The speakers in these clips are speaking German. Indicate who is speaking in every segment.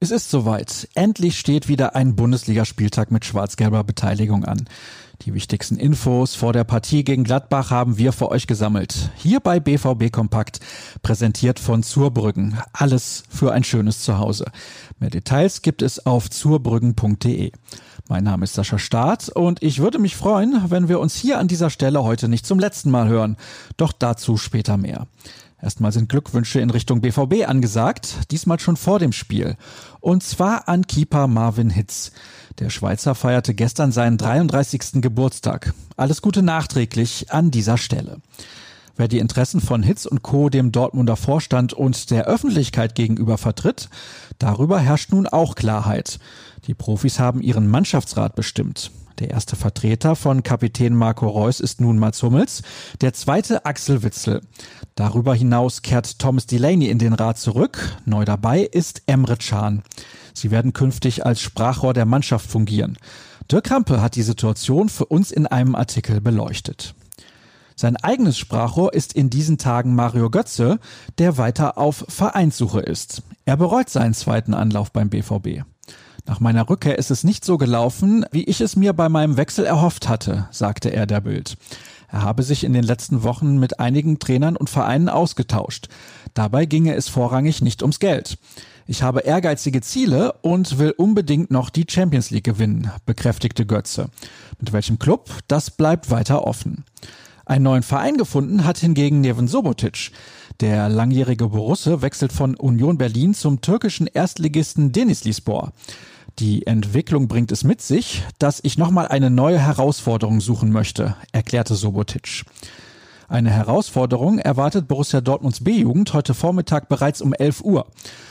Speaker 1: Es ist soweit. Endlich steht wieder ein Bundesligaspieltag mit schwarz-gelber Beteiligung an. Die wichtigsten Infos vor der Partie gegen Gladbach haben wir für euch gesammelt. Hier bei BVB Kompakt, präsentiert von Zurbrüggen. Alles für ein schönes Zuhause. Mehr Details gibt es auf zurbrüggen.de. Mein Name ist Sascha Staat und ich würde mich freuen, wenn wir uns hier an dieser Stelle heute nicht zum letzten Mal hören. Doch dazu später mehr. Erstmal sind Glückwünsche in Richtung BVB angesagt, diesmal schon vor dem Spiel. Und zwar an Keeper Marvin Hitz. Der Schweizer feierte gestern seinen 33. Geburtstag. Alles Gute nachträglich an dieser Stelle. Wer die Interessen von Hitz und Co. dem Dortmunder Vorstand und der Öffentlichkeit gegenüber vertritt, darüber herrscht nun auch Klarheit. Die Profis haben ihren Mannschaftsrat bestimmt. Der erste Vertreter von Kapitän Marco Reus ist nun Mats Hummels, der zweite Axel Witzel. Darüber hinaus kehrt Thomas Delaney in den Rat zurück. Neu dabei ist Emre Can. Sie werden künftig als Sprachrohr der Mannschaft fungieren. Dirk Krampe hat die Situation für uns in einem Artikel beleuchtet. Sein eigenes Sprachrohr ist in diesen Tagen Mario Götze, der weiter auf Vereinssuche ist. Er bereut seinen zweiten Anlauf beim BVB. Nach meiner Rückkehr ist es nicht so gelaufen, wie ich es mir bei meinem Wechsel erhofft hatte, sagte er der Bild. Er habe sich in den letzten Wochen mit einigen Trainern und Vereinen ausgetauscht. Dabei ginge es vorrangig nicht ums Geld. Ich habe ehrgeizige Ziele und will unbedingt noch die Champions League gewinnen, bekräftigte Götze. Mit welchem Club? Das bleibt weiter offen. Einen neuen Verein gefunden hat hingegen Neven Sobotic. Der langjährige Borusse wechselt von Union Berlin zum türkischen Erstligisten Denizlispor. Die Entwicklung bringt es mit sich, dass ich nochmal eine neue Herausforderung suchen möchte, erklärte Sobotic. Eine Herausforderung erwartet Borussia Dortmunds B-Jugend heute Vormittag bereits um 11 Uhr.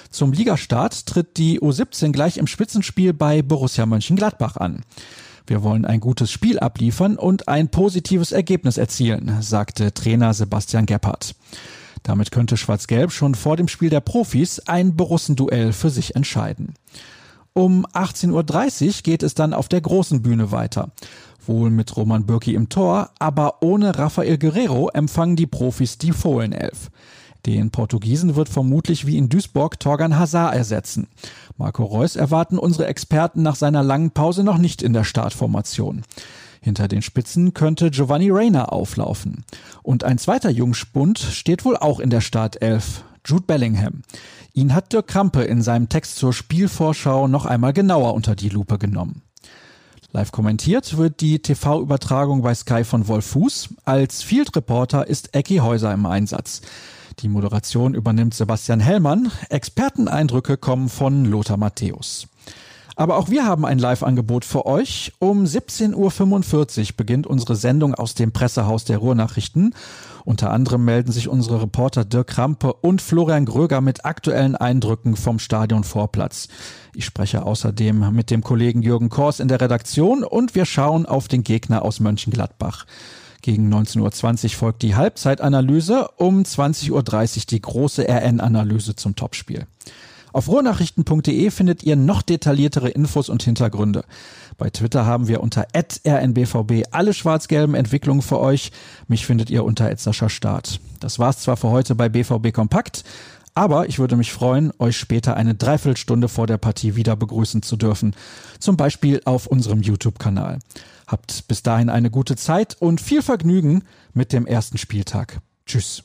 Speaker 1: Zum Ligastart tritt die U17 gleich im Spitzenspiel bei Borussia Mönchengladbach an. Wir wollen ein gutes Spiel abliefern und ein positives Ergebnis erzielen, sagte Trainer Sebastian Gebhardt. Damit könnte Schwarz-Gelb schon vor dem Spiel der Profis ein Borussenduell für sich entscheiden. Um 18.30 Uhr geht es dann auf der großen Bühne weiter. Wohl mit Roman Bürki im Tor, aber ohne Rafael Guerrero empfangen die Profis die Fohlenelf. Den Portugiesen wird vermutlich wie in Duisburg Torgan Hazard ersetzen. Marco Reus erwarten unsere Experten nach seiner langen Pause noch nicht in der Startformation. Hinter den Spitzen könnte Giovanni Reyna auflaufen. Und ein zweiter Jungspund steht wohl auch in der Startelf. Jude Bellingham. Ihn hat Dirk Krampe in seinem Text zur Spielvorschau noch einmal genauer unter die Lupe genommen. Live kommentiert wird die TV-Übertragung bei Sky von Wolf Fuß. Als Field Reporter ist Ecki Häuser im Einsatz. Die Moderation übernimmt Sebastian Hellmann. Experteneindrücke kommen von Lothar Matthäus. Aber auch wir haben ein Live-Angebot für euch. Um 17.45 Uhr beginnt unsere Sendung aus dem Pressehaus der Ruhrnachrichten. Unter anderem melden sich unsere Reporter Dirk Krampe und Florian Gröger mit aktuellen Eindrücken vom Stadion Vorplatz. Ich spreche außerdem mit dem Kollegen Jürgen Kors in der Redaktion und wir schauen auf den Gegner aus Mönchengladbach. Gegen 19.20 Uhr folgt die Halbzeitanalyse, um 20.30 Uhr die große RN-Analyse zum Topspiel. Auf ruhrnachrichten.de findet ihr noch detailliertere Infos und Hintergründe. Bei Twitter haben wir unter rnbvb alle schwarz-gelben Entwicklungen für euch. Mich findet ihr unter Start. Das war's zwar für heute bei BVB Kompakt, aber ich würde mich freuen, euch später eine Dreiviertelstunde vor der Partie wieder begrüßen zu dürfen. Zum Beispiel auf unserem YouTube-Kanal. Habt bis dahin eine gute Zeit und viel Vergnügen mit dem ersten Spieltag. Tschüss.